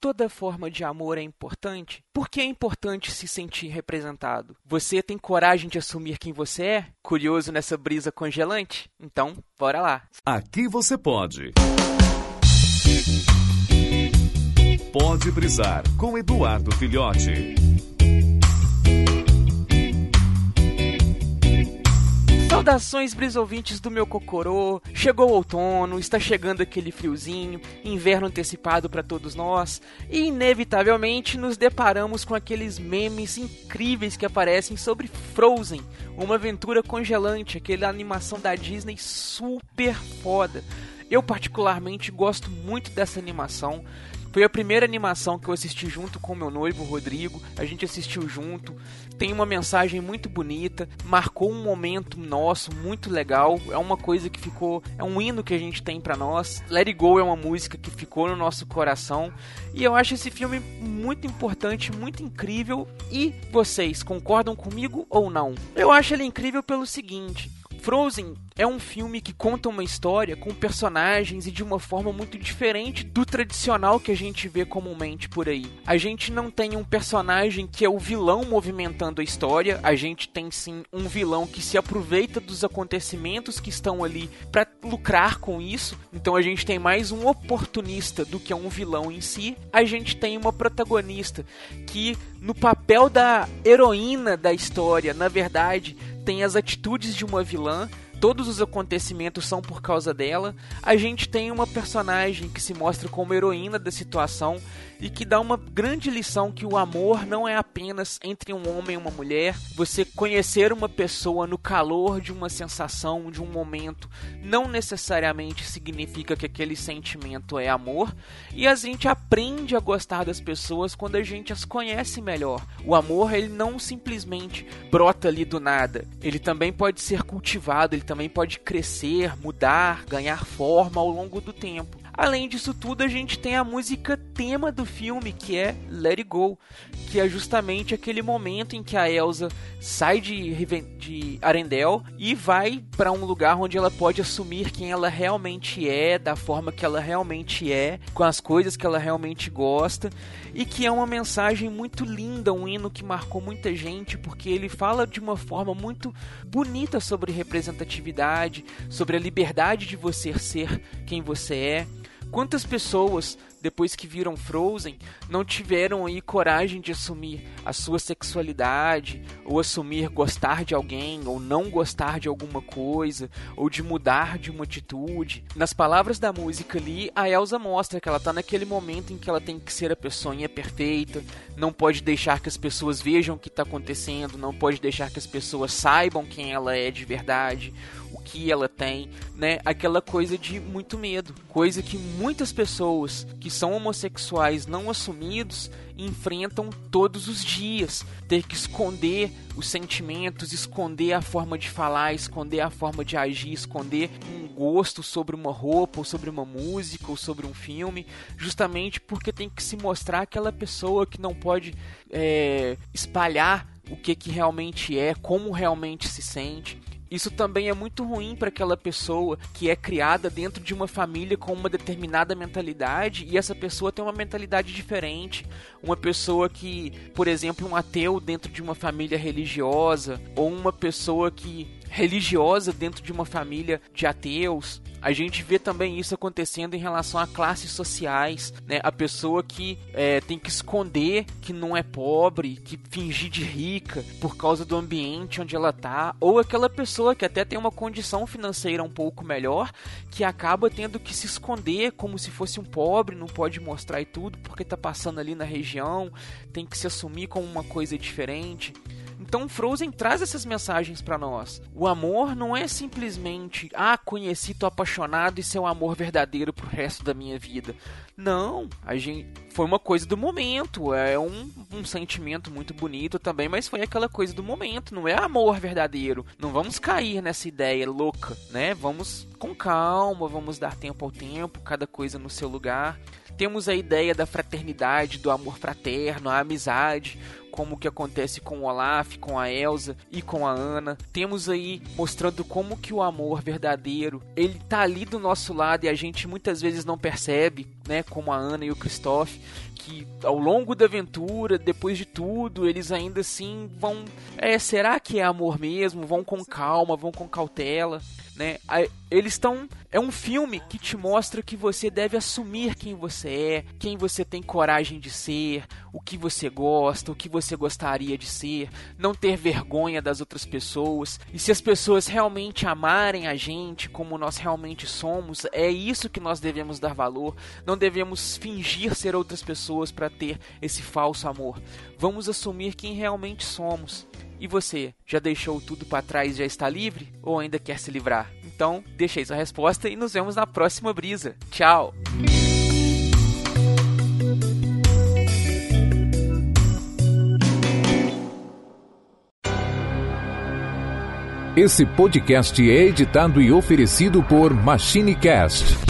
toda forma de amor é importante? Por que é importante se sentir representado? Você tem coragem de assumir quem você é? Curioso nessa brisa congelante? Então, bora lá. Aqui você pode. Pode brisar com Eduardo Filhote. Saudações, brisouvintes do meu cocorô. Chegou o outono, está chegando aquele friozinho, inverno antecipado para todos nós, e inevitavelmente nos deparamos com aqueles memes incríveis que aparecem sobre Frozen, uma aventura congelante, aquela animação da Disney super foda. Eu particularmente gosto muito dessa animação. Foi a primeira animação que eu assisti junto com meu noivo Rodrigo. A gente assistiu junto. Tem uma mensagem muito bonita, marcou um momento nosso muito legal. É uma coisa que ficou, é um hino que a gente tem para nós. Let It Go é uma música que ficou no nosso coração e eu acho esse filme muito importante, muito incrível. E vocês concordam comigo ou não? Eu acho ele incrível pelo seguinte: Frozen é um filme que conta uma história com personagens e de uma forma muito diferente do tradicional que a gente vê comumente por aí. A gente não tem um personagem que é o vilão movimentando a história, a gente tem sim um vilão que se aproveita dos acontecimentos que estão ali para lucrar com isso. Então a gente tem mais um oportunista do que um vilão em si. A gente tem uma protagonista que no papel da heroína da história, na verdade, tem as atitudes de uma vilã, todos os acontecimentos são por causa dela. A gente tem uma personagem que se mostra como heroína da situação e que dá uma grande lição que o amor não é apenas entre um homem e uma mulher. Você conhecer uma pessoa no calor de uma sensação, de um momento, não necessariamente significa que aquele sentimento é amor. E a gente aprende a gostar das pessoas quando a gente as conhece melhor. O amor, ele não simplesmente brota ali do nada. Ele também pode ser cultivado, ele também pode crescer, mudar, ganhar forma ao longo do tempo. Além disso tudo, a gente tem a música tema do filme, que é Let It Go, que é justamente aquele momento em que a Elsa sai de, de Arendelle e vai para um lugar onde ela pode assumir quem ela realmente é, da forma que ela realmente é, com as coisas que ela realmente gosta, e que é uma mensagem muito linda, um hino que marcou muita gente, porque ele fala de uma forma muito bonita sobre representatividade, sobre a liberdade de você ser quem você é. Quantas pessoas, depois que viram Frozen, não tiveram aí coragem de assumir a sua sexualidade, ou assumir gostar de alguém, ou não gostar de alguma coisa, ou de mudar de uma atitude? Nas palavras da música ali, a Elsa mostra que ela está naquele momento em que ela tem que ser a pessoinha perfeita, não pode deixar que as pessoas vejam o que está acontecendo, não pode deixar que as pessoas saibam quem ela é de verdade o que ela tem, né? Aquela coisa de muito medo, coisa que muitas pessoas que são homossexuais não assumidos enfrentam todos os dias, ter que esconder os sentimentos, esconder a forma de falar, esconder a forma de agir, esconder um gosto sobre uma roupa, ou sobre uma música, ou sobre um filme, justamente porque tem que se mostrar aquela pessoa que não pode é, espalhar o que, que realmente é, como realmente se sente. Isso também é muito ruim para aquela pessoa que é criada dentro de uma família com uma determinada mentalidade e essa pessoa tem uma mentalidade diferente. Uma pessoa que, por exemplo, um ateu dentro de uma família religiosa ou uma pessoa que religiosa dentro de uma família de ateus. A gente vê também isso acontecendo em relação a classes sociais, né? A pessoa que é, tem que esconder que não é pobre, que fingir de rica por causa do ambiente onde ela tá, ou aquela pessoa que até tem uma condição financeira um pouco melhor, que acaba tendo que se esconder como se fosse um pobre, não pode mostrar e tudo porque tá passando ali na região, tem que se assumir como uma coisa diferente. Então Frozen traz essas mensagens para nós. O amor não é simplesmente, ah, conheci, tô apaixonado e seu amor verdadeiro pro resto da minha vida. Não, a gente foi uma coisa do momento, é um, um sentimento muito bonito também, mas foi aquela coisa do momento, não é amor verdadeiro. Não vamos cair nessa ideia louca, né? Vamos com calma, vamos dar tempo ao tempo, cada coisa no seu lugar Temos a ideia da fraternidade, do amor fraterno, a amizade, como que acontece com o Olaf, com a Elsa e com a Ana. Temos aí mostrando como que o amor verdadeiro, ele tá ali do nosso lado e a gente muitas vezes não percebe, né, como a Ana e o Christoph, que ao longo da aventura, depois de tudo, eles ainda assim vão, é, será que é amor mesmo? Vão com calma, vão com cautela né? Eles estão é um filme que te mostra que você deve assumir quem você é, quem você tem coragem de ser, o que você gosta, o que você gostaria de ser, não ter vergonha das outras pessoas. E se as pessoas realmente amarem a gente como nós realmente somos, é isso que nós devemos dar valor. Não devemos fingir ser outras pessoas para ter esse falso amor. Vamos assumir quem realmente somos. E você, já deixou tudo para trás e já está livre? Ou ainda quer se livrar? Então, deixei sua resposta e nos vemos na próxima brisa. Tchau! Esse podcast é editado e oferecido por MachineCast